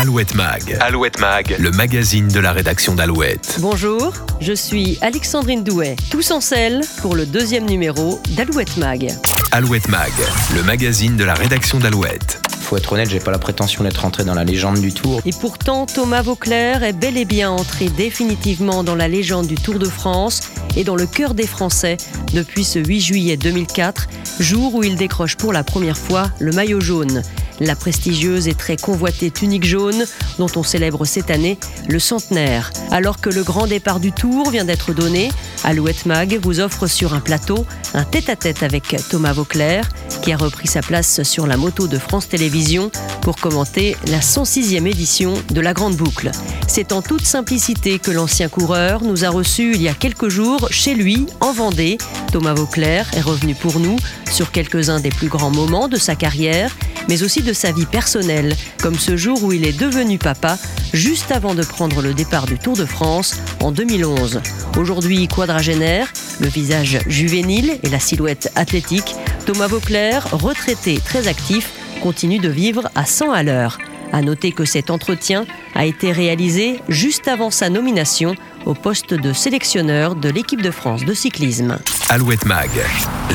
Alouette Mag. Alouette Mag, le magazine de la rédaction d'Alouette. Bonjour, je suis Alexandrine Douet, tous en selle pour le deuxième numéro d'Alouette Mag. Alouette Mag, le magazine de la rédaction d'Alouette. Faut être honnête, j'ai pas la prétention d'être entré dans la légende du Tour. Et pourtant, Thomas Vauclair est bel et bien entré définitivement dans la légende du Tour de France et dans le cœur des Français depuis ce 8 juillet 2004, jour où il décroche pour la première fois le maillot jaune la prestigieuse et très convoitée tunique jaune dont on célèbre cette année le centenaire. Alors que le grand départ du Tour vient d'être donné, Alouette Mag vous offre sur un plateau un tête-à-tête avec Thomas Vauclair qui a repris sa place sur la moto de France Télévisions pour commenter la 106e édition de la Grande Boucle. C'est en toute simplicité que l'ancien coureur nous a reçus il y a quelques jours chez lui en Vendée. Thomas Vauclair est revenu pour nous sur quelques-uns des plus grands moments de sa carrière mais aussi de sa vie personnelle, comme ce jour où il est devenu papa juste avant de prendre le départ du Tour de France en 2011. Aujourd'hui quadragénaire, le visage juvénile et la silhouette athlétique, Thomas Vauclair, retraité très actif, continue de vivre à 100 à l'heure. À noter que cet entretien a été réalisé juste avant sa nomination au poste de sélectionneur de l'équipe de France de cyclisme. Alouette Mag,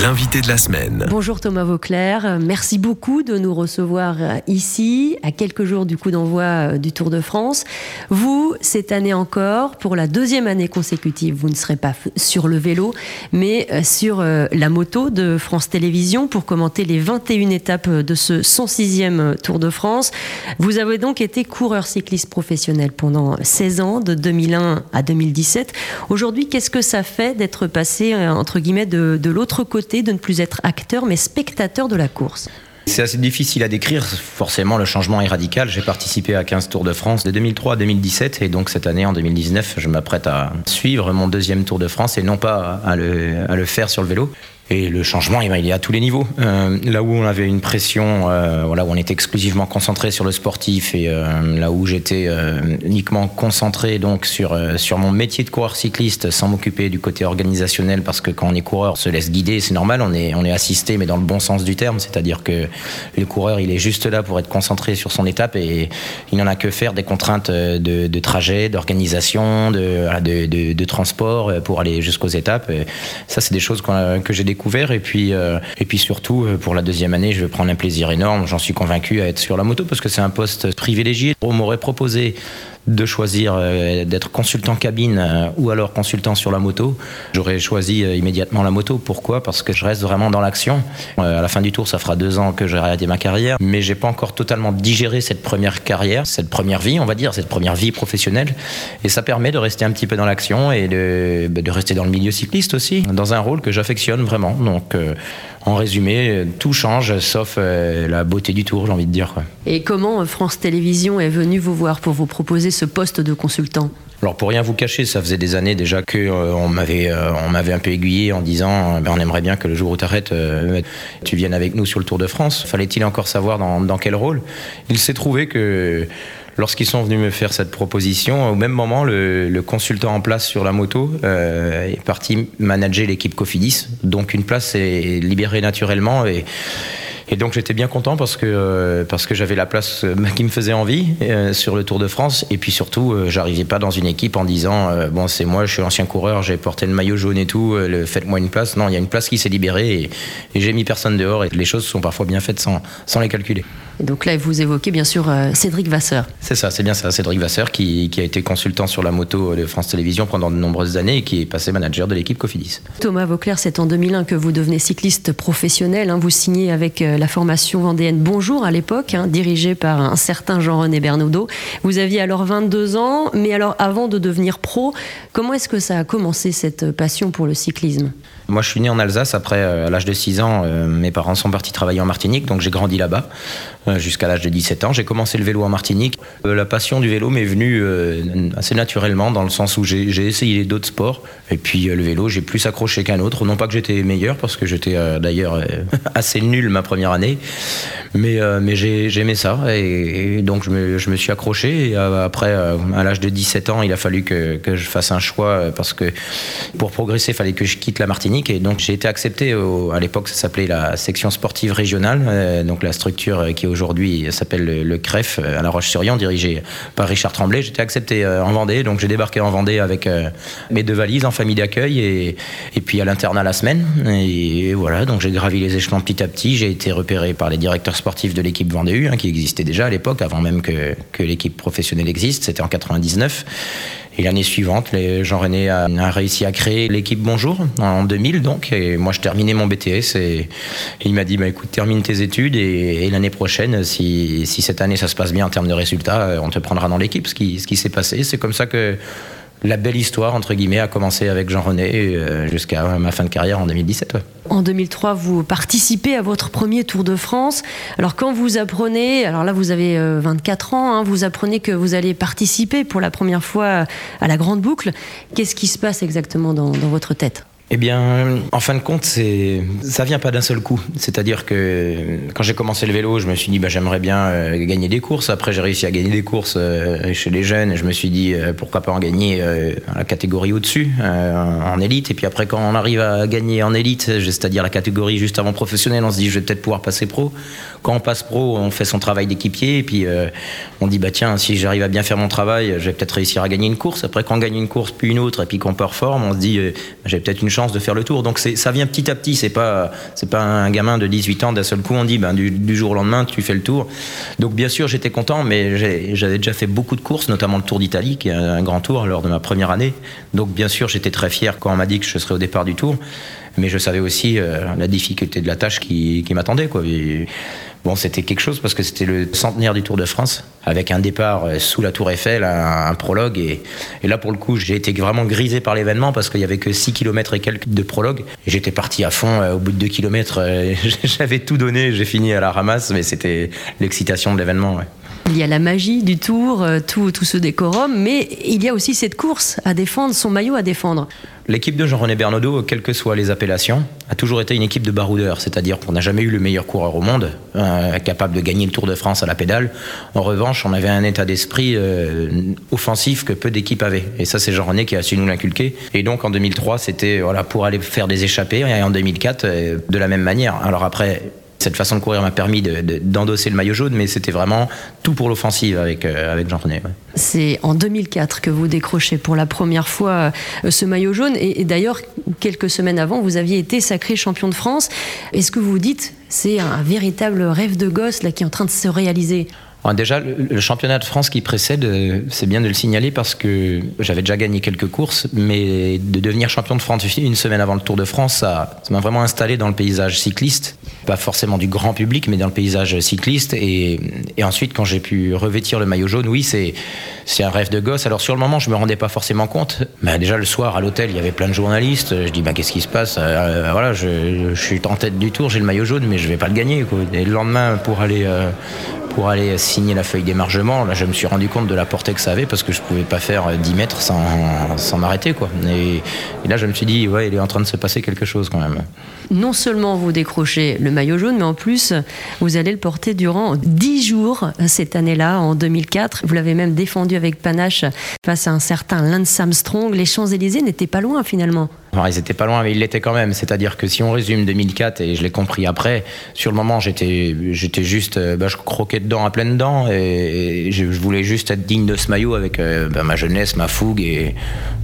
l'invité de la semaine. Bonjour Thomas Vauclair, merci beaucoup de nous recevoir ici, à quelques jours du coup d'envoi euh, du Tour de France. Vous, cette année encore, pour la deuxième année consécutive, vous ne serez pas sur le vélo, mais euh, sur euh, la moto de France Télévisions pour commenter les 21 étapes de ce 106e Tour de France. Vous avez donc été coureur cycliste professionnel pendant 16 ans, de 2001 à 2000. 2017. Aujourd'hui, qu'est-ce que ça fait d'être passé, euh, entre guillemets, de, l'autre côté, de ne plus être acteur, mais spectateur de la course? C'est assez difficile à décrire. Forcément, le changement est radical. J'ai participé à 15 Tours de France de 2003 à 2017 et donc cette année, en 2019, je m'apprête à suivre mon deuxième Tour de France et non pas à le faire sur le vélo. Et le changement, eh ben, il est à tous les niveaux. Euh, là où on avait une pression, euh, voilà, où on était exclusivement concentré sur le sportif, et euh, là où j'étais uniquement concentré donc sur sur mon métier de coureur cycliste, sans m'occuper du côté organisationnel, parce que quand on est coureur, on se laisse guider, c'est normal, on est on est assisté, mais dans le bon sens du terme, c'est-à-dire que le coureur, il est juste là pour être concentré sur son étape et il n'en a que faire des contraintes de, trajet, d'organisation, de, de, transport pour aller jusqu'aux étapes. Ça, c'est des choses que j'ai Et puis, euh, et puis surtout, euh, pour la deuxième année, je vais prendre un plaisir énorme. J'en suis convaincu à être sur la moto parce que c'est un poste privilégié. On m'aurait proposé de choisir euh, d'être consultant cabine euh, ou alors consultant sur la moto. J'aurais choisi euh, immédiatement la moto. Pourquoi? Parce que je reste vraiment dans l'action. à la fin du tour, ça fera deux ans que j'ai arrêté ma carrière, mais j'ai pas encore totalement digéré cette première carrière, cette première vie, on va dire, cette première vie professionnelle. Et ça permet de rester un petit peu dans l'action et de, de, rester dans le milieu cycliste aussi, dans un rôle que j'affectionne vraiment. Donc, en résumé, tout change sauf la beauté du tour, j'ai envie de dire. Et comment France Télévisions est venue vous voir pour vous proposer ce poste de consultant? Alors pour rien vous cacher, ça faisait des années déjà que euh, on m'avait euh, on m'avait un peu aiguillé en disant ben, on aimerait bien que le jour où tu arrêtes, euh, tu viennes avec nous sur le Tour de France. Fallait-il encore savoir dans, dans quel rôle? Il s'est trouvé que lorsqu'ils sont venus me faire cette proposition, au même moment, le, consultant en place sur la moto est parti manager l'équipe Cofidis. Donc une place est libérée naturellement et et donc j'étais bien content parce que, euh, parce que j'avais la place euh, qui me faisait envie euh, sur le Tour de France. Et puis surtout, j'arrivais pas dans une équipe en disant Bon, c'est moi, je suis ancien coureur, j'ai porté le maillot jaune et tout, faites-moi une place. Non, il y a une place qui s'est libérée et, et j'ai mis personne dehors. Et les choses sont parfois bien faites sans, sans les calculer. Et donc là, vous évoquez bien sûr Cédric Vasseur. C'est ça, c'est bien ça, Cédric Vasseur qui, qui, a été consultant sur la moto de France Télévisions pendant de nombreuses années et qui est passé manager de l'équipe Cofidis. Thomas Vauclair, c'est en 2001 que vous devenez cycliste professionnel. Hein. vous signez avec la formation vendéenne Bonjour à l'époque, hein, dirigée par un certain Jean-René Bernaudot. Vous aviez alors 22 ans, mais alors avant de devenir pro, comment est-ce que ça a commencé cette passion pour le cyclisme? Moi, je suis né en Alsace. Après, euh, à l'âge de 6 ans, euh, mes parents sont partis travailler en Martinique, donc j'ai grandi là-bas euh, jusqu'à l'âge de 17 ans. J'ai commencé le vélo en Martinique. la passion du vélo m'est venue assez naturellement, dans le sens où j'ai essayé d'autres sports. Et puis le vélo, j'ai plus accroché qu'un autre. Non pas que j'étais meilleur, parce que j'étais d'ailleurs assez nul ma première année, mais, mais j'aimais ça. Et, donc je me, suis accroché. Après, à l'âge de 17 ans, il a fallu que, je fasse un choix, parce que pour progresser, il fallait que je quitte la Martinique et donc j'ai été accepté, à l'époque ça s'appelait la section sportive régionale, euh, donc la structure qui est aujourd'hui s'appelle le, CREF à La Roche-sur-Yon, dirigé par Richard Tremblay. J'étais accepté en Vendée, donc j'ai débarqué en Vendée avec mes deux valises en famille d'accueil et, et puis à l'internat la semaine. Et, voilà, donc j'ai gravi les échelons petit à petit. J'ai été repéré par les directeurs sportifs de l'équipe Vendée U, hein, qui existait déjà à l'époque, avant même que, que l'équipe professionnelle existe. C'était en 99. Et l'année suivante, Jean-René a, réussi à créer l'équipe Bonjour en 2000 donc. Et moi, je terminais mon BTS et, il m'a dit bah, écoute, termine tes études et, l'année prochaine, si, si, cette année ça se passe bien en termes de résultats, on te prendra dans l'équipe. Ce qui, ce qui s'est passé, c'est comme ça que la belle histoire, entre guillemets, a commencé avec Jean-René euh, jusqu'à ma fin de carrière en 2017. En 2003, vous participez à votre premier Tour de France. Alors quand vous apprenez, alors là vous avez 24 euh, ans, hein, vous apprenez que vous allez participer pour la première fois à la Grande Boucle, qu'est-ce qui se passe exactement dans votre tête? Eh bien, en fin de compte, c'est ça vient pas d'un seul coup. C'est-à-dire que quand j'ai commencé le vélo, je me suis dit bah, j'aimerais bien euh, gagner des courses. Après, j'ai réussi à gagner des courses euh, chez les jeunes. Je me suis dit euh, pourquoi pas en gagner la catégorie au-dessus, en élite. Et puis après, quand on arrive à gagner en élite, c'est-à-dire la catégorie juste avant professionnel, on se dit je vais peut-être pouvoir passer pro. Quand on passe pro, on fait son travail d'équipier et puis on dit bah tiens si j'arrive à bien faire mon travail, je vais peut-être réussir à gagner une course. Après, quand on gagne une course puis une autre et puis qu'on performe, on se dit j'ai peut-être une chance de faire le tour. Donc ça vient petit à petit. C'est pas pas un gamin de 18 ans d'un seul coup on dit ben du, jour au lendemain tu fais le tour. Donc bien sûr j'étais content, mais j'avais déjà fait beaucoup de courses, notamment le Tour d'Italie qui est un grand tour lors de ma première année. Donc bien sûr j'étais très fier quand on m'a dit que je serais au départ du tour mais je savais aussi euh, la difficulté de la tâche qui, m'attendait. Bon, c'était quelque chose parce que c'était le centenaire du Tour de France, avec un départ euh, sous la Tour Eiffel, un, prologue. Et, là, pour le coup, j'ai été vraiment grisé par l'événement parce qu'il y avait que 6 km et quelques de prologue. J'étais parti à fond. Euh, au bout de 2 km, j'avais tout donné. J'ai fini à la ramasse, mais c'était l'excitation de l'événement. Il y a la magie du tour, tout, tout ce décorum, mais il y a aussi cette course à défendre, son maillot à défendre. L'équipe de Jean-René Bernaudot, quelles que soient les appellations, a toujours été une équipe de baroudeurs, c'est-à-dire qu'on n'a jamais eu le meilleur coureur au monde, euh, capable de gagner le Tour de France à la pédale. En revanche, on avait un état d'esprit euh, offensif que peu d'équipes avaient. Et ça, c'est Jean-René qui a su nous l'inculquer. Et donc en 2003, c'était voilà, pour aller faire des échappées, et en 2004, euh, de la même manière. Alors après, cette façon de courir m'a permis d'endosser le maillot jaune, mais c'était vraiment tout pour l'offensive avec, euh, avec Jean-René. C'est en 2004 que vous décrochez pour la première fois euh, ce maillot jaune. Et, d'ailleurs, quelques semaines avant, vous aviez été sacré champion de France. Est-ce que vous vous dites, c'est un véritable rêve de gosse là, qui est en train de se réaliser? Déjà, le, championnat de France qui précède, euh, c'est bien de le signaler parce que j'avais déjà gagné quelques courses, mais de devenir champion de France une semaine avant le Tour de France, ça m'a vraiment installé dans le paysage cycliste. Pas forcément du grand public, mais dans le paysage cycliste. Et, ensuite, quand j'ai pu revêtir le maillot jaune, oui, c'est un rêve de gosse. Alors sur le moment, je me rendais pas forcément compte. Mais déjà le soir à l'hôtel, il y avait plein de journalistes. Je dis, bah, qu'est-ce qui se passe? Euh, Voilà, je, suis en tête du Tour, j'ai le maillot jaune, mais je vais pas le gagner. Et le lendemain, pour aller euh, pour aller signer la feuille d'émargement, là, je me suis rendu compte de la portée que ça avait parce que je pouvais pas faire 10 mètres sans, sans m'arrêter, quoi. Et, là, je me suis dit, ouais, il est en train de se passer quelque chose quand même. Non seulement vous décrochez le maillot jaune, mais en plus, vous allez le porter durant 10 jours cette année-là, en 2004. Vous l'avez même défendu avec panache face à un certain Lance Armstrong. Les Champs-Élysées n'étaient pas loin finalement ils étaient pas loin, mais ils l'étaient quand même. C'est-à-dire que si on résume 2004, et je l'ai compris après, sur le moment, j'étais, juste, euh, bah, je croquais dedans à pleines dents, et, je, voulais juste être digne de ce maillot avec euh, bah, ma jeunesse, ma fougue, et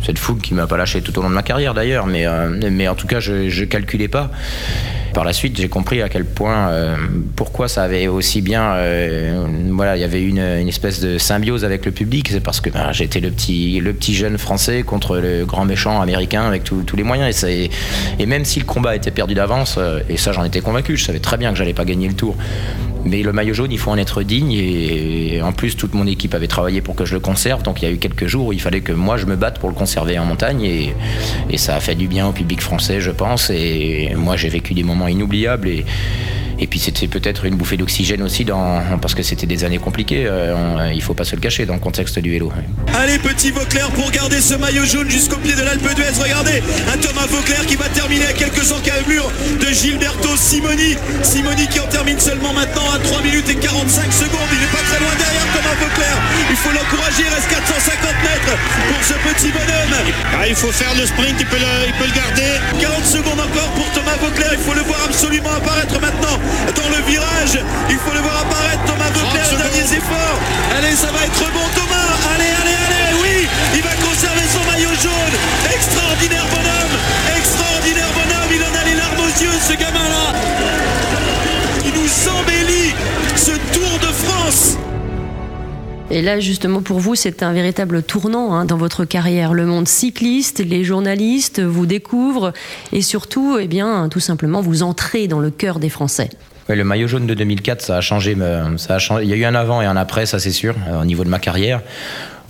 cette fougue qui m'a pas lâché tout au long de ma carrière d'ailleurs, mais, euh, en tout cas, je, je calculais pas. Par la suite, j'ai compris à quel point, euh, pourquoi ça avait aussi bien, euh, voilà, il y avait une, espèce de symbiose avec le public. C'est parce que ben, j'étais le petit, le petit jeune français contre le grand méchant américain avec tous les moyens. Et, même si le combat était perdu d'avance, euh, et ça j'en étais convaincu, je savais très bien que j'allais pas gagner le tour. Mais le maillot jaune, il faut en être digne. Et en plus, toute mon équipe avait travaillé pour que je le conserve. Donc il y a eu quelques jours où il fallait que moi je me batte pour le conserver en montagne. Et ça a fait du bien au public français, je pense. Et moi, j'ai vécu des moments inoubliables. Et, et puis c'était peut-être une bouffée d'oxygène aussi, dans, parce que c'était des années compliquées, euh, il faut pas se le cacher dans le contexte du vélo. Allez, petit Vauclair pour garder ce maillot jaune jusqu'au pied de l'Alpe d'Huez. Regardez, un Thomas Vauclair qui va terminer à quelques encablures de Gilberto Simoni. Simoni qui en termine seulement maintenant à 3 minutes et 45 secondes. Il n'est pas très loin derrière Thomas Vauclair. Il faut l'encourager, il reste 450 mètres pour ce petit bonhomme Ah, il faut faire le sprint, il peut le, il peut le garder. 40 secondes encore pour Thomas Vauclair. Il faut le voir absolument apparaître maintenant dans le virage. Il faut le voir apparaître Thomas Vauclair. Derniers efforts. Allez, ça va être bon Thomas. Allez, allez, allez. Oui, il va conserver son maillot jaune. Extraordinaire bonhomme. Extraordinaire bonhomme. Il en a les larmes aux yeux, ce gamin-là. Il nous embellit Et là, justement, pour vous, c'est un véritable tournant hein, dans votre carrière. Le monde cycliste, les journalistes vous découvrent et surtout, eh bien, tout simplement, vous entrez dans le cœur des Français. le maillot jaune de 2004, ça a changé. Ça a changé. Il y a eu un avant et un après, ça c'est sûr, au niveau de ma carrière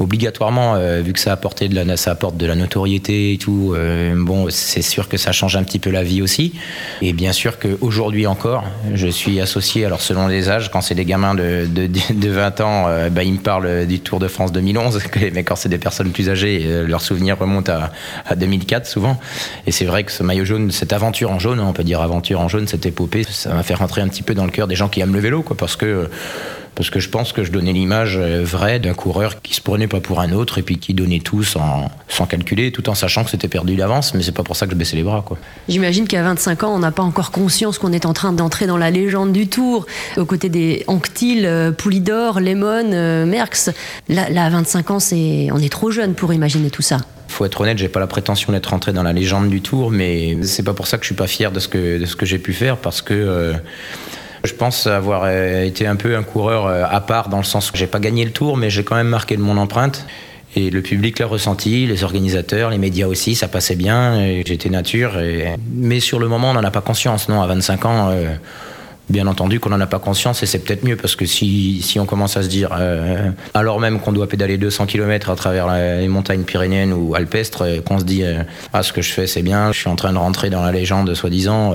obligatoirement, euh, vu que ça, apporté de la, ça apporte de la notoriété et tout, euh, bon, c'est sûr que ça change un petit peu la vie aussi. Et bien sûr qu'aujourd'hui encore, je suis associé, alors selon les âges, quand c'est des gamins de, de, de 20 ans, euh, bah, ils me parlent du Tour de France 2011, mais quand c'est des personnes plus âgées, leurs souvenirs remontent à, à 2004 souvent. Et c'est vrai que ce maillot jaune, cette aventure en jaune, on peut dire aventure en jaune, cette épopée, ça m'a fait rentrer un petit peu dans le cœur des gens qui aiment le vélo, quoi, parce que parce que je pense que je donnais l'image euh, vraie d'un coureur qui se prenait pas pour un autre et puis qui donnait tout sans, sans calculer, tout en sachant que c'était perdu d'avance, mais c'est pas pour ça que je baissais les bras. J'imagine qu'à 25 ans, on n'a pas encore conscience qu'on est en train d'entrer dans la légende du Tour, aux côtés des Anctil, euh, Poulidor, Lemon, euh, Merckx. Là, là, à 25 ans, c'est, on est trop jeune pour imaginer tout ça faut être honnête, j'ai pas la prétention d'être rentré dans la légende du Tour, mais c'est pas pour ça que je suis pas fier de ce que, de ce que j'ai pu faire, parce que je pense avoir euh, été un peu un coureur euh, à part dans le sens où j'ai pas gagné le tour, mais j'ai quand même marqué de mon empreinte. Et le public l'a ressenti, les organisateurs, les médias aussi, ça passait bien. J'étais nature. Mais sur le moment, on n'en a pas conscience. Non, à 25 ans, euh, bien entendu qu'on n'en a pas conscience et c'est peut-être mieux parce que si, si, on commence à se dire, alors même qu'on doit pédaler 200 km à travers les montagnes pyrénéennes ou alpestres, qu'on se dit, ah, ce que je fais c'est bien, je suis en train de rentrer dans la légende soi-disant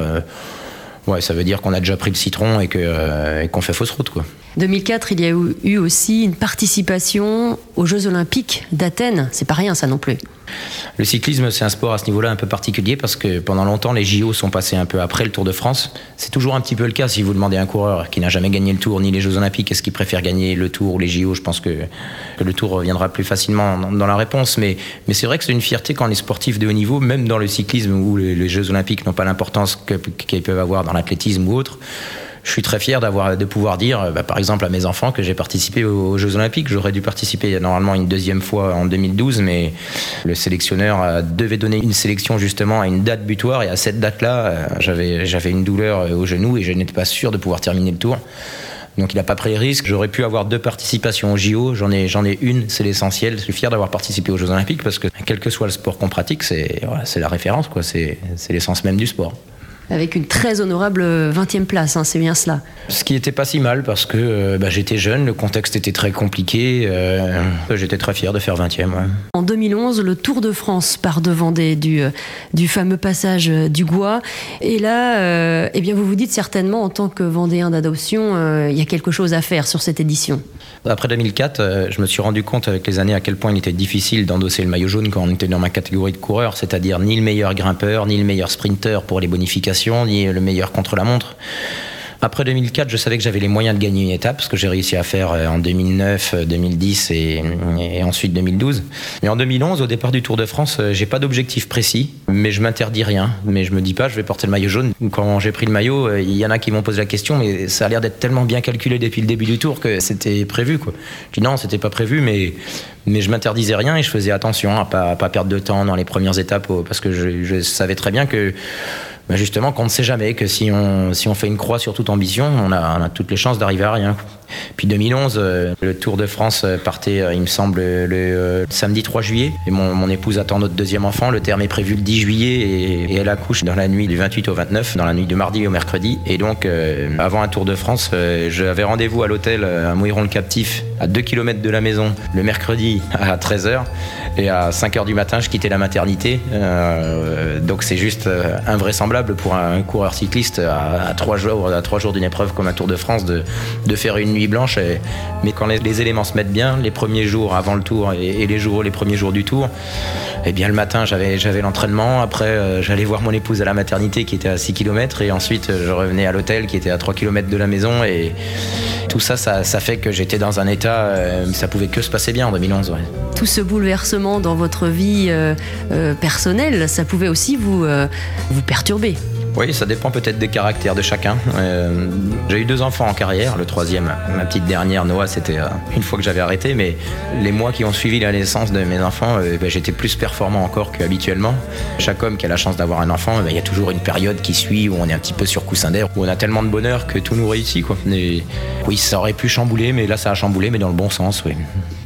Ouais, ça veut dire qu'on a déjà pris le citron et euh, qu'on fait fausse route. Quoi. 2004, il y a eu aussi une participation aux Jeux Olympiques d'Athènes. C'est pas rien, ça non plus. Le cyclisme, c'est un sport à ce niveau-là un peu particulier parce que pendant longtemps, les JO sont passés un peu après le Tour de France. C'est toujours un petit peu le cas si vous demandez à un coureur qui n'a jamais gagné le Tour ni les Jeux Olympiques, est-ce qu'il préfère gagner le Tour ou les JO Je pense que, le Tour reviendra plus facilement dans, la réponse. Mais, c'est vrai que c'est une fierté quand les sportifs de haut niveau, même dans le cyclisme où les, Jeux Olympiques n'ont pas l'importance qu'ils peuvent avoir dans l'athlétisme ou autre, je suis très fier d'avoir de pouvoir dire, bah, par exemple, à mes enfants que j'ai participé aux, Jeux Olympiques. J'aurais dû participer normalement une deuxième fois en 2012, mais le sélectionneur devait donner une sélection justement à une date butoir et à cette date-là, euh, j'avais une douleur au genou et je n'étais pas sûr de pouvoir terminer le tour. Donc il n'a pas pris le risque. J'aurais pu avoir deux participations au JO. J'en ai, j'en ai une, c'est l'essentiel. Je suis fier d'avoir participé aux Jeux Olympiques parce que quel que soit le sport qu'on pratique, c'est, la référence, c'est l'essence même du sport avec une très honorable 20e place, hein, c'est bien cela. Ce qui était pas si mal parce que euh, bah, j'étais jeune, le contexte était très compliqué, euh, j'étais très fier de faire 20e. En 2011, le Tour de France part de Vendée du, euh, du fameux passage du Gois. Et là, eh bien, vous vous dites certainement, en tant que Vendéen d'adoption, il y a quelque chose à faire sur cette édition. Après 2004, je me suis rendu compte avec les années à quel point il était difficile d'endosser le maillot jaune quand on était dans ma catégorie de coureur, c'est-à-dire ni le meilleur grimpeur, ni le meilleur sprinter pour les bonifications ni le meilleur contre-la-montre. Après 2004, je savais que j'avais les moyens de gagner une étape, ce que j'ai réussi à faire euh, en 2009, 2010 euh, et, ensuite 2012. Mais en 2011, au départ du Tour de France, euh, j'ai pas d'objectif précis, mais je m'interdis rien. Mais je me dis pas, je vais porter le maillot jaune. Quand j'ai pris le maillot, il y en a qui m'ont posé la question, mais ça a l'air d'être tellement bien calculé depuis le début du Tour que c'était prévu. Quoi. Je dis non, c'était pas prévu, mais mais je m'interdisais rien et je faisais attention à pas, pas perdre de temps dans les premières étapes parce que je, je savais très bien que bah, justement qu'on ne sait jamais, que si on, si on fait une croix sur toute ambition, on a, on a toutes les chances d'arriver à rien. Puis 2011, euh, le Tour de France euh, partait, euh, il me semble, le, samedi 3 juillet. Et mon, épouse attend notre deuxième enfant. Le terme est prévu le 10 juillet et, elle accouche dans la nuit du 28 au 29, dans la nuit du mardi au mercredi. Et donc, avant un Tour de France, j'avais rendez-vous à l'hôtel à Mouiron-le-Captif, à 2 km de la maison, le mercredi à 13h. Et à 5h du matin, je quittais la maternité. donc c'est juste invraisemblable pour un coureur cycliste à, 3 jours, à trois jours d'une épreuve comme un Tour de France de faire une nuit blanche. mais quand les, éléments se mettent bien, les premiers jours avant le tour et, les jours, les premiers jours du tour, eh bien le matin j'avais l'entraînement. Après j'allais voir mon épouse à la maternité qui était à 6 km et ensuite je revenais à l'hôtel qui était à 3 km de la maison et tout ça, ça, fait que j'étais dans un état, ça pouvait que se passer bien en 2011. Tout ce bouleversement dans votre vie personnelle, ça pouvait aussi vous, vous perturber. Oui, ça dépend peut-être des caractères de chacun. Euh, j'ai eu deux enfants en carrière. Le troisième, ma petite dernière, Noah, c'était euh, une fois que j'avais arrêté. Mais les mois qui ont suivi la naissance de mes enfants, euh, ben, j'étais plus performant encore qu'habituellement. Chaque homme qui a la chance d'avoir un enfant, ben, il y a toujours une période qui suit où on est un petit peu sur coussin d'air, où on a tellement de bonheur que tout nous réussit. Oui, ça aurait pu chambouler, mais là, ça a chamboulé, mais dans le bon sens, oui.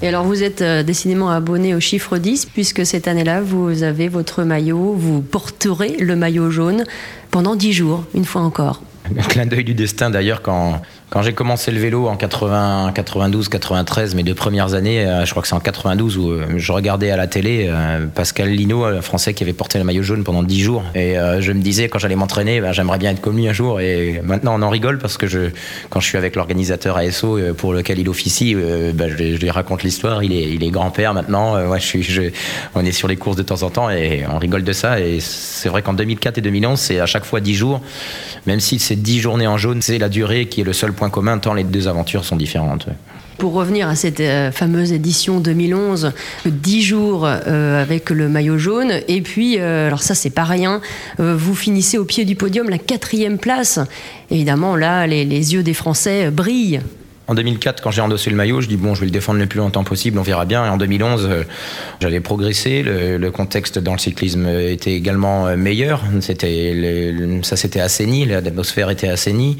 Et alors, vous êtes décidément abonné au chiffre 10, puisque cette année-là, vous avez votre maillot, vous porterez le maillot jaune pendant dix jours, une fois encore. Un clin d'œil du destin d'ailleurs quand quand j'ai commencé le vélo en 80, 92, 93, mes deux premières années, euh, je crois que c'est en 92 où euh, je regardais à la télé euh, Pascal Lino, un Français qui avait porté le maillot jaune pendant 10 jours. Et je me disais, quand j'allais m'entraîner, ben, j'aimerais bien être comme lui un jour. Et maintenant, on en rigole parce que quand je suis avec l'organisateur ASO pour lequel il officie, ben, je, lui raconte l'histoire. Il est, grand-père maintenant. On est sur les courses de temps en temps et on rigole de ça. Et c'est vrai qu'en 2004 et 2011, c'est à chaque fois 10 jours. Même si c'est 10 journées en jaune, c'est la durée qui est le seul point commun, tant les deux aventures sont différentes. Pour revenir à cette euh, fameuse édition 2011, 10 jours euh, avec le maillot jaune, et puis, euh, alors ça c'est pas rien, vous finissez au pied du podium la quatrième place. Évidemment, là, les yeux des Français brillent. En 2004, quand j'ai endossé le maillot, je dis bon, je vais le défendre le plus longtemps possible, on verra bien. Et en 2011, euh, j'avais progressé, le, contexte dans le cyclisme était également euh, meilleur. Ça s'était assaini, l'atmosphère était assainie.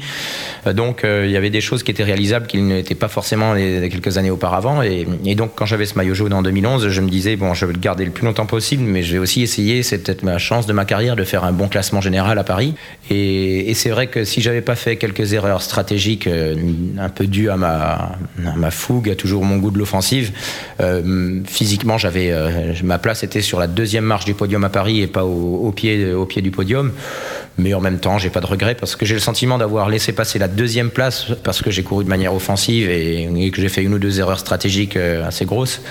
Euh, donc il y avait des choses qui étaient réalisables qui n'étaient pas forcément quelques années auparavant. Et, donc quand j'avais ce maillot jaune en 2011, je me disais bon, je vais le garder le plus longtemps possible, mais je vais aussi essayer, c'est peut-être ma chance de ma carrière, de faire un bon classement général à Paris. Et, et c'est vrai que si j'avais pas fait quelques erreurs stratégiques un peu dues à ma, fougue, à toujours mon goût de l'offensive. Euh, physiquement, j'avais euh, ma place était sur la deuxième marche du podium à Paris et pas au, pied, au pied du podium. Mais en même temps, j'ai pas de regret parce que j'ai le sentiment d'avoir laissé passer la deuxième place parce que j'ai couru de manière offensive et, que j'ai fait une ou deux erreurs stratégiques euh, assez grosses.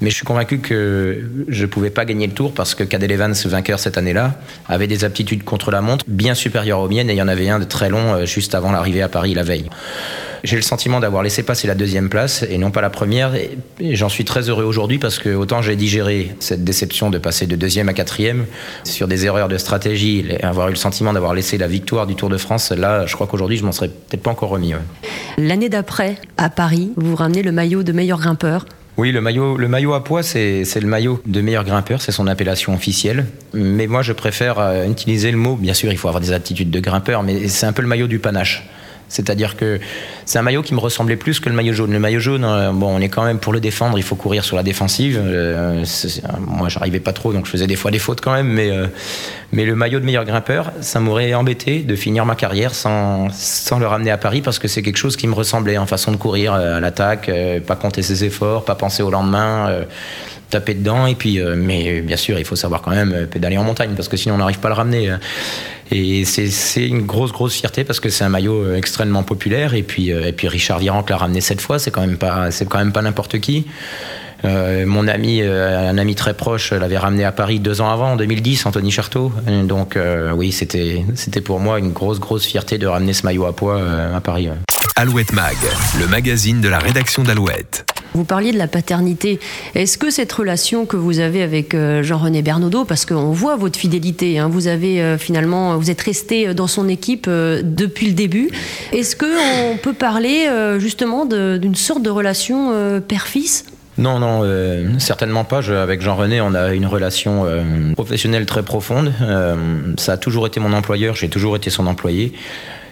Mais je suis convaincu que je pouvais pas gagner le tour parce que Cadel Evans, vainqueur cette année-là, avait des aptitudes contre la montre bien supérieures aux miennes et il y en avait un de très long juste avant l'arrivée à Paris la veille. J'ai le sentiment d'avoir laissé passer la deuxième place et non pas la première. Et, j'en suis très heureux aujourd'hui parce que autant j'ai digéré cette déception de passer de deuxième à quatrième sur des erreurs de stratégie et avoir eu le sentiment d'avoir laissé la victoire du Tour de France, là, je crois qu'aujourd'hui, je m'en serais peut-être pas encore remis. L'année d'après, à Paris, vous ramenez le maillot de meilleur grimpeur. Oui, le maillot, le maillot à poids, c'est, le maillot de meilleur grimpeur, c'est son appellation officielle. Mais moi, je préfère euh, utiliser le mot, bien sûr, il faut avoir des aptitudes de grimpeur, mais c'est un peu le maillot du panache. C'est-à-dire que c'est un maillot qui me ressemblait plus que le maillot jaune. Le maillot jaune, euh, bon, on est quand même pour le défendre, il faut courir sur la défensive. Euh, moi, j'arrivais pas trop, donc je faisais des fois des fautes quand même. Mais, euh, le maillot de meilleur grimpeur, ça m'aurait embêté de finir ma carrière sans le ramener à Paris parce que c'est quelque chose qui me ressemblait en façon de courir à l'attaque, pas compter ses efforts, pas penser au lendemain taper dedans et puis mais bien sûr il faut savoir quand même pédaler en montagne parce que sinon on n'arrive pas à le ramener et c'est une grosse, grosse fierté parce que c'est un maillot euh, extrêmement populaire. Et puis, euh, et puis Richard Virenque l'a ramené cette fois, c'est quand même pas, c'est quand même pas n'importe qui. Euh, mon ami, un ami très proche, l'avait ramené à Paris deux ans avant, en 2010, Anthony Charteau. Donc oui, c'était, c'était pour moi une grosse, grosse fierté de ramener ce maillot à poids à Paris. Alouette Mag, le magazine de la rédaction d'Alouette. Vous parliez de la paternité. Est-ce que cette relation que vous avez avec euh, Jean-René Bernaudot, parce qu'on voit votre fidélité, hein, vous avez euh, finalement, vous êtes resté dans son équipe euh, depuis le début. Est-ce qu'on peut parler justement d'une sorte de relation père-fils? Non, non, certainement pas. avec Jean-René, on a une relation professionnelle très profonde. ça a toujours été mon employeur, j'ai toujours été son employé.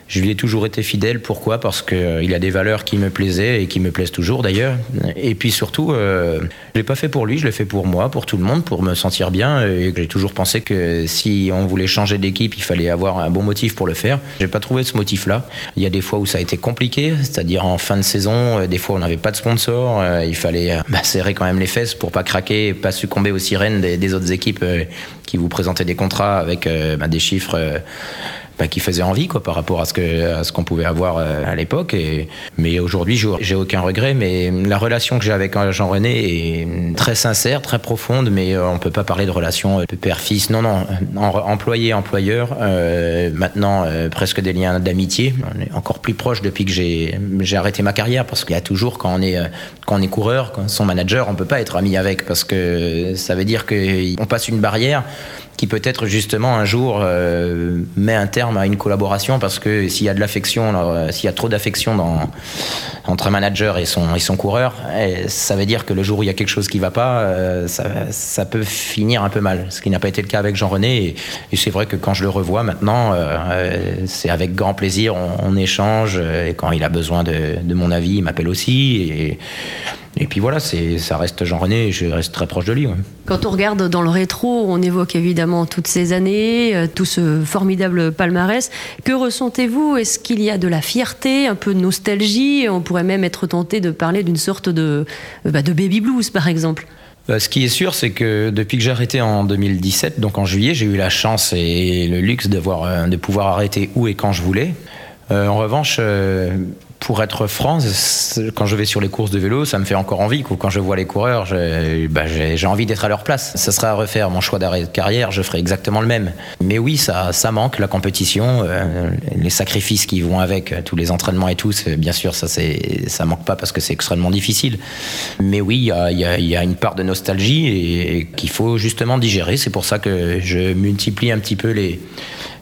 Je lui ai toujours été fidèle. Pourquoi? Parce qu'il euh, a des valeurs qui me plaisaient et qui me plaisent toujours d'ailleurs. Et puis surtout, euh, je l'ai pas fait pour lui, je l'ai fait pour moi, pour tout le monde, pour me sentir bien. Et j'ai toujours pensé que si on voulait changer d'équipe, il fallait avoir un bon motif pour le faire. J'ai pas trouvé ce motif-là. Il y a des fois où ça a été compliqué, c'est-à-dire en fin de saison, euh, des fois on n'avait pas de sponsor, il fallait bah, serrer quand même les fesses pour pas craquer, pas succomber aux sirènes des, autres équipes qui vous présentaient des contrats avec bah, des chiffres bah, qui faisait envie quoi, par rapport à ce que ce qu'on pouvait avoir euh, à l'époque. Et, mais aujourd'hui, j'ai aucun regret. Mais la relation que j'ai avec Jean-René est très sincère, très profonde. Mais euh, on peut pas parler de relation père-fils. Non, non, employé-employeur. Euh, maintenant, presque des liens d'amitié. On est encore plus proche depuis que j'ai arrêté ma carrière parce qu'il y a toujours quand on est quand on est coureur, son manager, on peut pas être ami avec parce que ça veut dire qu'on passe une barrière qui peut-être justement un jour euh, met un terme à une collaboration parce que s'il y a de l'affection, euh, s'il y a trop d'affection entre un manager et son, et son coureur, eh, ça veut dire que le jour où il y a quelque chose qui ne va pas, euh, ça, ça, peut finir un peu mal. Ce qui n'a pas été le cas avec Jean-René. Et, c'est vrai que quand je le revois maintenant, c'est avec grand plaisir, on, échange. Et quand il a besoin de, de mon avis, il m'appelle aussi. Et, et puis voilà, ça reste Jean-René, je reste très proche de lui. Quand on regarde dans le rétro, on évoque évidemment toutes ces années, euh, tout ce formidable palmarès. Que ressentez-vous? Est-ce qu'il y a de la fierté, un peu de nostalgie? On pourrait même être tenté de parler d'une sorte de, euh, bah, de baby blues, par exemple. Euh, ce qui est sûr, c'est que depuis que j'ai arrêté en 2017, donc en juillet, j'ai eu la chance et le luxe de, voir, de pouvoir arrêter où et quand je voulais. en revanche, pour être franc, quand je vais sur les courses de vélo, ça me fait encore envie. Quand je vois les coureurs, bah, j'ai envie d'être à leur place. Ça serait à refaire mon choix d'arrêt de carrière, je ferais exactement le même. Mais oui, ça, manque, la compétition, euh, les sacrifices qui vont avec, tous les entraînements et tout. Bien sûr, ça, ça manque pas parce que c'est extrêmement difficile. Mais oui, il y a, une part de nostalgie et qu'il faut justement digérer. C'est pour ça que je multiplie un petit peu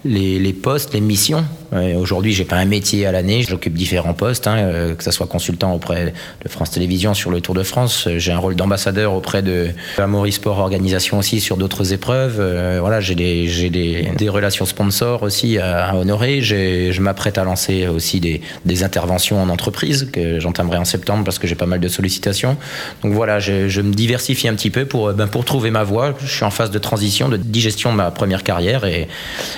les, postes, les missions. Aujourd'hui, j'ai pas un métier à l'année, j'occupe différents postes, hein, euh, que ce soit consultant auprès de France Télévisions sur le Tour de France. J'ai un rôle d'ambassadeur auprès de la Maurice Sport Organisation aussi sur d'autres épreuves. Euh, voilà, j'ai des, relations sponsors aussi à, honorer. Je m'apprête à lancer aussi des, interventions en entreprise que j'entamerai en septembre parce que j'ai pas mal de sollicitations. Donc voilà, je, me diversifie un petit peu pour, ben, pour trouver ma voie. Je suis en phase de transition, de digestion de ma première carrière et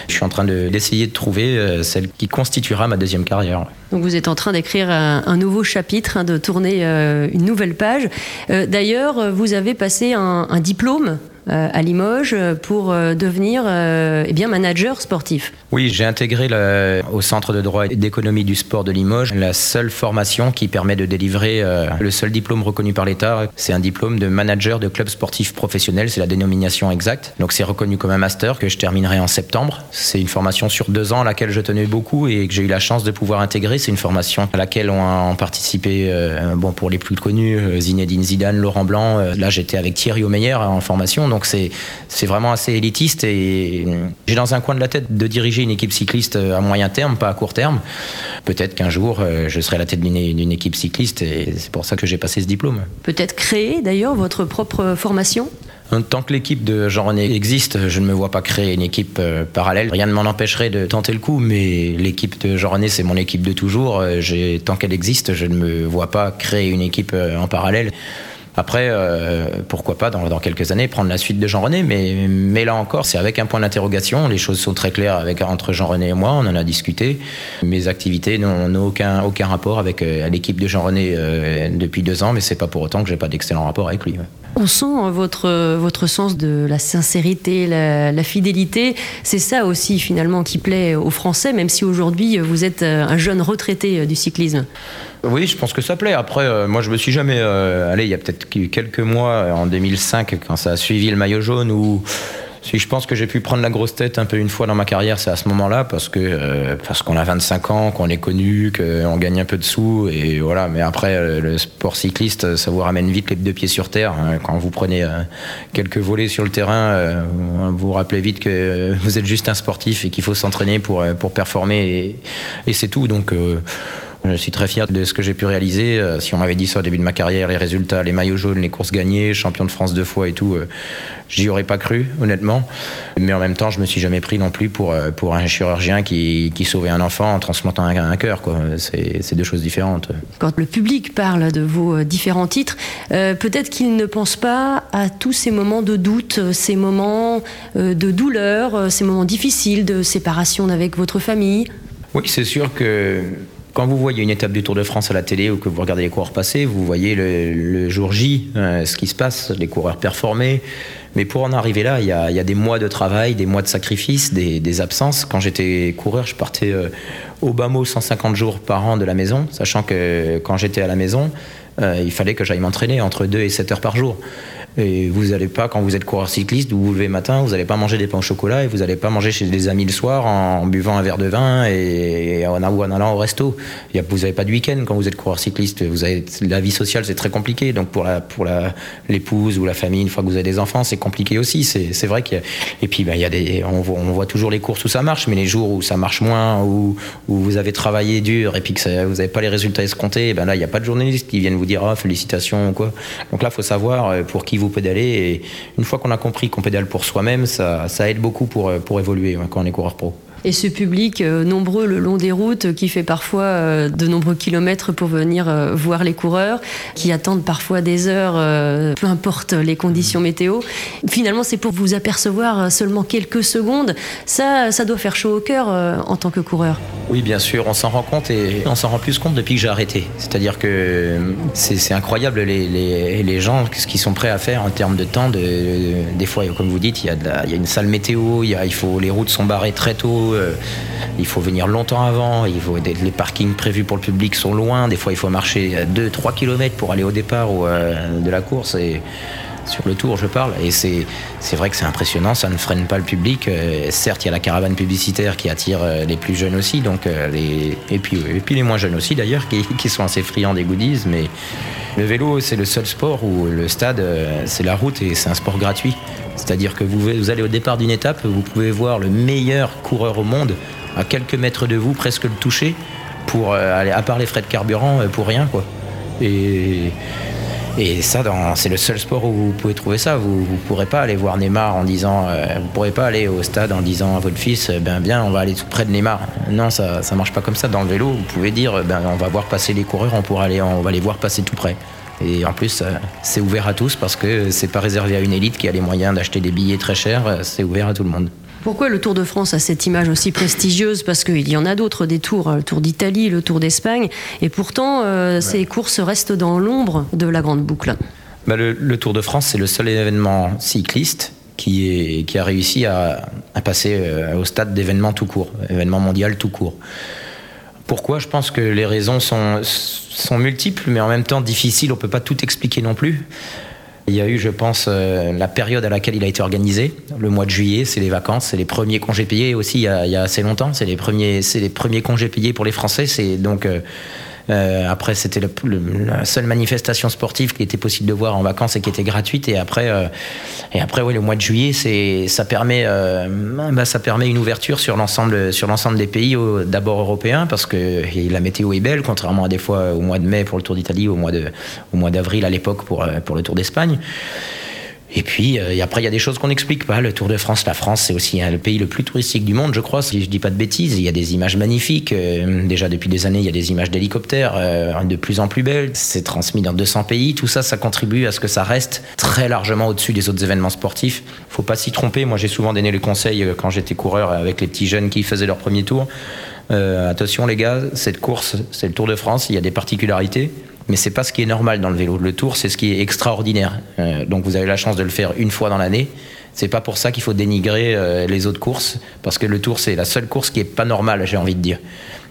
je suis en train d'essayer de, trouver euh, qui constituera ma deuxième carrière. Donc vous êtes en train d'écrire un, nouveau chapitre, hein, de tourner euh, une nouvelle page. Euh, d'ailleurs, vous avez passé un diplôme euh, à Limoges pour euh, devenir eh bien manager sportif. Oui, j'ai intégré le, au Centre de droit et d'économie du sport de Limoges la seule formation qui permet de délivrer euh, le seul diplôme reconnu par l'État. C'est un diplôme de manager de club sportif professionnel, c'est la dénomination exacte. Donc c'est reconnu comme un master que je terminerai en septembre. C'est une formation sur deux ans à laquelle je tenais beaucoup et que j'ai eu la chance de pouvoir intégrer. C'est une formation à laquelle ont, participé, bon pour les plus connus, Zinedine Zidane, Laurent Blanc. là j'étais avec Thierry Omeyer en formation. Donc c'est vraiment assez élitiste et j'ai dans un coin de la tête de diriger une équipe cycliste à moyen terme, pas à court terme. Peut-être qu'un jour euh, je serai à la tête d'une équipe cycliste et c'est pour ça que j'ai passé ce diplôme. Peut-être créer d'ailleurs votre propre formation? Tant que l'équipe de Jean-René existe, je ne me vois pas créer une équipe euh, parallèle. Rien ne m'en empêcherait de tenter le coup, mais l'équipe de Jean-René, c'est mon équipe de toujours. Euh, tant qu'elle existe, je ne me vois pas créer une équipe en parallèle. Après, euh, pourquoi pas dans, quelques années prendre la suite de Jean-René, mais, mais là encore, c'est avec un point d'interrogation. Les choses sont très claires avec, entre Jean-René et moi, on en a discuté. Mes activités n'ont aucun, aucun rapport avec euh, l'équipe de Jean-René euh, depuis deux ans, mais c'est pas pour autant que j'ai pas d'excellent rapport avec lui. On sent votre, votre sens de la sincérité, la, fidélité. C'est ça aussi finalement qui plaît aux Français, même si aujourd'hui vous êtes un jeune retraité du cyclisme. Oui, je pense que ça plaît. Après, euh, moi, je me suis jamais. Euh, allé il y a peut-être quelques mois, en 2005, quand ça a suivi le maillot jaune, où si je pense que j'ai pu prendre la grosse tête un peu une fois dans ma carrière, c'est à ce moment-là, parce que euh, parce qu'on a 25 ans, qu'on est connu, qu'on gagne un peu de sous, et voilà. Mais après, le sport cycliste, ça vous ramène vite les deux pieds sur terre. Hein. Quand vous prenez quelques volets sur le terrain, vous vous rappelez vite que vous êtes juste un sportif et qu'il faut s'entraîner pour pour performer, et, et c'est tout. Donc je suis très fier de ce que j'ai pu réaliser. Euh, si on m'avait dit ça au début de ma carrière, les résultats, les maillots jaunes, les courses gagnées, champion de France deux fois et tout, euh, j'y aurais pas cru, honnêtement. Mais en même temps, je me suis jamais pris non plus pour, euh, pour un chirurgien qui, qui sauvait un enfant en transplantant un, un cœur. C'est deux choses différentes. Quand le public parle de vos différents titres, peut-être qu'il ne pense pas à tous ces moments de doute, ces moments de douleur, ces moments difficiles de séparation avec votre famille. Oui, c'est sûr que quand vous voyez une étape du Tour de France à la télé ou que vous regardez les coureurs passer, vous voyez le, jour J, euh, ce qui se passe, les coureurs performés. Mais pour en arriver là, il y a, des mois de travail, des mois de sacrifice, des, absences. Quand j'étais coureur, je partais euh, au bas mot 150 jours par an de la maison, sachant que quand j'étais à la maison, euh, il fallait que j'aille m'entraîner entre 2 et 7 heures par jour. Et vous n'allez pas, quand vous êtes coureur cycliste, vous vous levez le matin, vous n'allez pas manger des pains au chocolat et vous n'allez pas manger chez des amis le soir en, buvant un verre de vin et, en, en allant au resto. vous n'avez pas de week-end quand vous êtes coureur cycliste. Vous avez, la vie sociale, c'est très compliqué. Donc pour la pour l'épouse ou la famille, une fois que vous avez des enfants, c'est compliqué aussi. C'est vrai qu'il et puis ben, y a des, on on voit, toujours les courses où ça marche, mais les jours où ça marche moins, où, où vous avez travaillé dur et puis que vous n'avez pas les résultats escomptés, ben là il n'y a pas de journalistes qui viennent vous dire ah, félicitations ou quoi. Donc là, il faut savoir euh, pour qui vous pédaler. Et une fois qu'on a compris qu'on pédale pour soi-même, ça, aide beaucoup pour, pour évoluer quand on est coureur pro et ce public euh, nombreux le long des routes qui fait parfois euh, de nombreux kilomètres pour venir euh, voir les coureurs, qui attendent parfois des heures, peu importe les conditions météo. Finalement, c'est pour vous apercevoir seulement quelques secondes. Ça, ça doit faire chaud au cœur en tant que coureur. Oui, bien sûr, on s'en rend compte et on s'en rend plus compte depuis que j'ai arrêté. C'est-à-dire que c'est incroyable les, les, les, gens, ce qu'ils sont prêts à faire en termes de temps. De, des fois, comme vous dites, il y a, y a une salle météo, y a, il faut, les routes sont barrées très tôt euh, il faut venir longtemps avant, il faut, les parkings prévus pour le public sont loin, des fois il faut marcher 2-3 km pour aller au départ ou, euh, de la course. Et, sur le tour, je parle. Et c'est, vrai que c'est impressionnant, ça ne freine pas le public. Euh, certes, il y a la caravane publicitaire qui attire les plus jeunes aussi, donc, les, et, puis, et puis les moins jeunes aussi d'ailleurs, qui, sont assez friands des goodies. Mais le vélo, c'est le seul sport où le stade, c'est la route et c'est un sport gratuit. C'est-à-dire que vous, allez au départ d'une étape, vous pouvez voir le meilleur coureur au monde à quelques mètres de vous, presque le toucher, pour euh, à part les frais de carburant, euh, pour rien quoi. Et, et ça, c'est le seul sport où vous pouvez trouver ça. Vous ne pourrez pas aller voir Neymar en disant, euh, vous pourrez pas aller au stade en disant à votre fils, ben bien, on va aller tout près de Neymar. Non, ça, ça marche pas comme ça. Dans le vélo, vous pouvez dire, ben on va voir passer les coureurs, on pourra aller, on va les voir passer tout près. Et en plus, euh, c'est ouvert à tous parce que c'est pas réservé à une élite qui a les moyens d'acheter des billets très chers, euh, c'est ouvert à tout le monde. Pourquoi le Tour de France a cette image aussi prestigieuse Parce qu'il y en a d'autres, des tours, le Tour d'Italie, le Tour d'Espagne, et pourtant euh, ces courses restent dans l'ombre de la grande boucle. Bah, le, Tour de France, c'est le seul événement cycliste qui, est, qui a réussi à, à passer au stade d'événement tout court, événement mondial tout court. Pourquoi? Je pense que les raisons sont, sont multiples, mais en même temps difficiles. On ne peut pas tout expliquer non plus. Il y a eu, je pense, euh, la période à laquelle il a été organisé. Le mois de juillet, c'est les vacances, c'est les premiers congés payés aussi il y a, assez longtemps. C'est les premiers, les premiers congés payés pour les Français. C'est donc euh, euh, après, c'était la seule manifestation sportive qui était possible de voir en vacances et qui était gratuite. Et après, euh, et après, oui, le mois de juillet, c'est, ça permet, euh, bah, ça permet une ouverture sur l'ensemble, sur l'ensemble des pays, d'abord européens, parce que la météo est belle, contrairement à des fois au mois de mai pour le Tour d'Italie, au mois de, au mois d'avril à l'époque pour pour le Tour d'Espagne. Et puis euh, après, il y a des choses qu'on n'explique pas. Le Tour de France, la France, c'est aussi hein, le pays le plus touristique du monde, je crois, si je dis pas de bêtises. Il y a des images magnifiques. Euh, déjà depuis des années, il y a des images d'hélicoptères euh, de plus en plus belles. C'est transmis dans 200 pays. Tout ça, ça contribue à ce que ça reste très largement au-dessus des autres événements sportifs. Faut pas s'y tromper. Moi, j'ai souvent donné le conseil quand j'étais coureur avec les petits jeunes qui faisaient leur premier tour. attention les gars, cette course, c'est le Tour de France. Il y a des particularités mais c'est pas ce qui est normal dans le vélo. Le tour, c'est ce qui est extraordinaire. Euh, donc vous avez la chance de le faire une fois dans l'année. C'est pas pour ça qu'il faut dénigrer euh, les autres courses, parce que le tour, c'est la seule course qui est pas normale, j'ai envie de dire.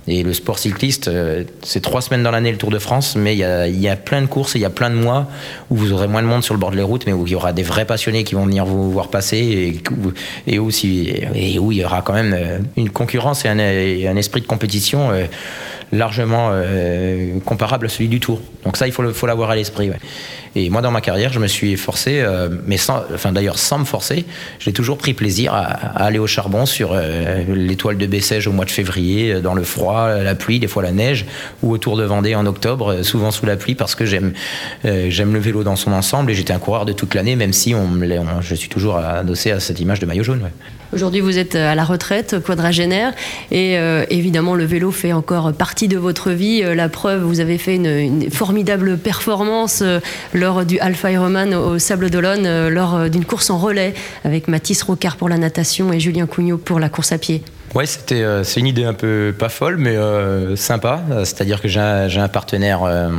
Et le sport cycliste, euh, c'est trois semaines dans l'année le Tour de France, mais il y a, plein de courses et il y a plein de mois où vous aurez moins de monde sur le bord de les routes, mais où il y aura des vrais passionnés qui vont venir vous voir passer et, où, il y aura quand même une concurrence et un esprit de compétition largement euh, comparable à celui du Tour. Donc ça, il faut, l'avoir à l'esprit. Et moi, dans ma carrière, je me suis forcé, euh, mais sans, enfin d'ailleurs sans me forcer, j'ai toujours pris plaisir à, aller au charbon sur euh, l'étoile de Bessèges au mois de février, dans le froid, la pluie, des fois la neige, ou au Tour de Vendée en octobre, souvent sous la pluie, parce que j'aime j'aime le vélo dans son ensemble et j'étais un coureur de toute l'année, même si on, je suis toujours adossé à cette image de maillot jaune. Aujourd'hui, vous êtes à la retraite, quadragénaire, et évidemment, le vélo fait encore partie de votre vie. Euh, la preuve, vous avez fait une, formidable performance euh, lors du Alpha Ironman au Sable d'Olonne, euh, lors d'une course en relais avec Mathis Rocard pour la natation et Julien Cugnot pour la course à pied. Ouais, c'était euh, c'est une idée un peu pas folle, mais euh, sympa. C'est-à-dire que j'ai un, partenaire, euh,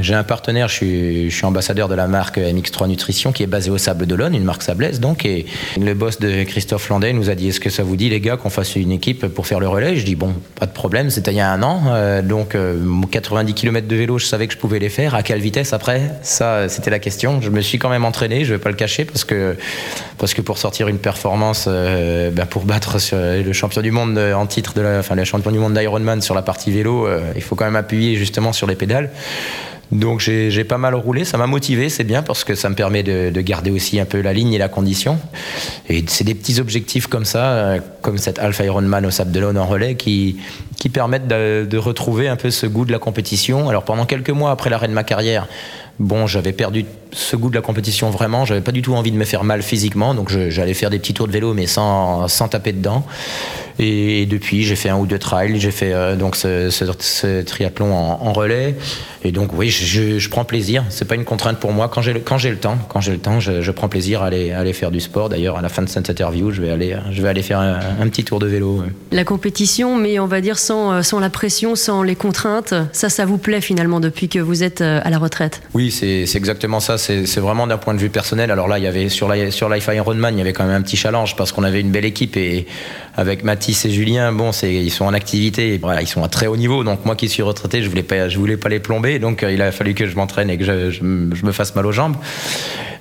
j'ai un partenaire. Je suis, je suis, ambassadeur de la marque MX3 Nutrition qui est basée au Sable d'Olonne, une marque sablaise. Donc, et le boss de Christophe Landais nous a dit Est-ce que ça vous dit, les gars, qu'on fasse une équipe pour faire le relais? Je dis bon, pas de problème. C'était il y a un an. donc, 90 km de vélo, je savais que je pouvais les faire. À quelle vitesse après? Ça, c'était la question. Je me suis quand même entraîné. Je vais pas le cacher parce que parce que pour sortir une performance, ben, pour battre le champion du monde euh, en titre de la, enfin, les champion du monde d'Ironman sur la partie vélo, euh, il faut quand même appuyer justement sur les pédales. Donc j'ai pas mal roulé, ça m'a motivé, c'est bien parce que ça me permet de, garder aussi un peu la ligne et la condition. Et c'est des petits objectifs comme ça, euh, comme cette Alpha Ironman au Sable en relais, qui, qui permettent de, retrouver un peu ce goût de la compétition. Alors pendant quelques mois après l'arrêt de ma carrière, bon, j'avais perdu ce goût de la compétition vraiment. J'avais pas du tout envie de me faire mal physiquement, donc j'allais faire des petits tours de vélo, mais sans, sans taper dedans. Et, depuis, j'ai fait un ou deux trails. J'ai fait euh, donc ce, triathlon en, relais. Et donc, oui, je, prends plaisir. C'est pas une contrainte pour moi. Quand j'ai quand j'ai le temps, quand j'ai le temps, je, prends plaisir à aller, à aller faire du sport. D'ailleurs, à la fin de cette interview, je vais aller, je vais aller faire un petit tour de vélo. La compétition, mais on va dire sans, euh, sans la pression, sans les contraintes, ça, ça vous plaît finalement depuis que vous êtes euh, à la retraite? Oui, c'est exactement ça. C'est vraiment d'un point de vue personnel. Alors là, il y avait sur, la, Life Ironman, il y avait quand même un petit challenge parce qu'on avait une belle équipe et avec Mathis et Julien, bon, ils sont en activité, ils sont à très haut niveau. Donc moi qui suis retraité, je voulais pas, voulais pas les plomber. Donc euh, il a fallu que je m'entraîne et que je, me fasse mal aux jambes.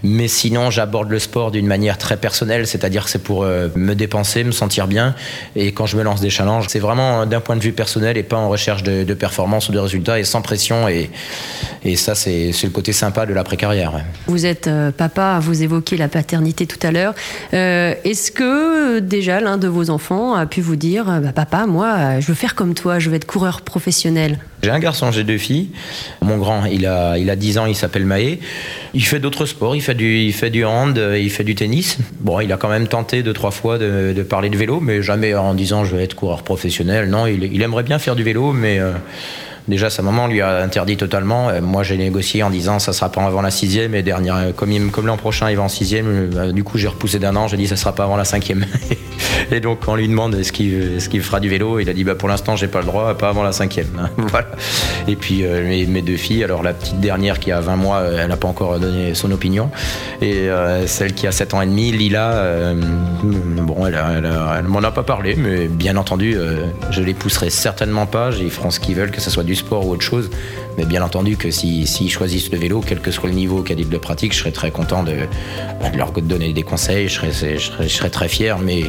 Mais sinon, j'aborde le sport d'une manière très personnelle, c'est-à-dire que c'est pour euh, me dépenser, me sentir bien. Et quand je me lance des challenges, c'est vraiment d'un point de vue personnel et pas en recherche de, performance ou de résultats et sans pression. Et, ça, c'est le côté sympa de l'après-carrière. Vous êtes euh, papa, vous évoquez la paternité tout à l'heure. Euh, Est-ce que déjà l'un de vos enfants a pu vous dire bah, Papa, moi, je veux faire comme toi, je veux être coureur professionnel J'ai un garçon, j'ai deux filles. Mon grand, il a, il a 10 ans, il s'appelle Maë. Il fait d'autres sports, il fait, du, il fait du hand, il fait du tennis. Bon, il a quand même tenté deux, trois fois de, parler de vélo, mais jamais en disant je veux être coureur professionnel. Non, il, aimerait bien faire du vélo, mais. Euh, Déjà, sa maman lui a interdit totalement. Moi, j'ai négocié en disant ça sera pas avant la sixième et dernière. Comme, il, comme l'an prochain, il va en sixième. Du coup, j'ai repoussé d'un an. J'ai dit ça sera pas avant la cinquième. et donc, on lui demande est-ce qu'il est qu fera du vélo, il a dit bah pour l'instant, j'ai pas le droit, pas avant la cinquième. voilà. Et puis euh, mes, mes, deux filles. Alors la petite dernière qui a 20 mois, elle n'a pas encore donné son opinion. Et euh, celle qui a 7 ans et demi, Lila, euh, bon, elle, elle, elle m'en a pas parlé, mais bien entendu, je les pousserai certainement pas. Ils feront ce qu'ils veulent, que ce soit du sport ou autre chose. Mais bien entendu que s'ils si, si choisissent le vélo, quel que soit le niveau auquel ils le pratiquent, je serais très content de, bah, leur donner des conseils, je serais, je serais, très fier. Mais,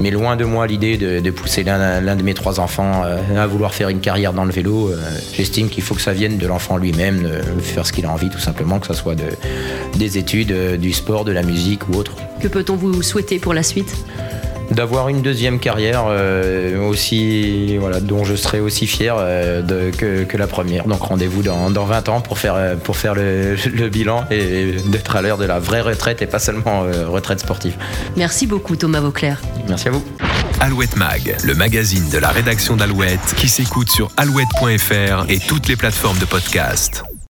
mais, loin de moi l'idée de, pousser l'un de mes trois enfants à vouloir faire une carrière dans le vélo. J'estime qu'il faut que ça vienne de l'enfant lui-même, de faire ce qu'il a envie tout simplement, que ce soit de, des études, du sport, de la musique ou autre. Que peut-on vous souhaiter pour la suite? D'avoir une deuxième carrière euh, aussi voilà dont je serai aussi fier euh, de, que, que, la première. Donc rendez-vous dans, dans, 20 ans pour faire, pour faire le, le bilan et d'être à l'heure de la vraie retraite et pas seulement euh, retraite sportive. Merci beaucoup Thomas Vauclair. Merci à vous. Alouette Mag le magazine de la rédaction d'Alouette qui s'écoute sur alouette.fr et toutes les plateformes de podcast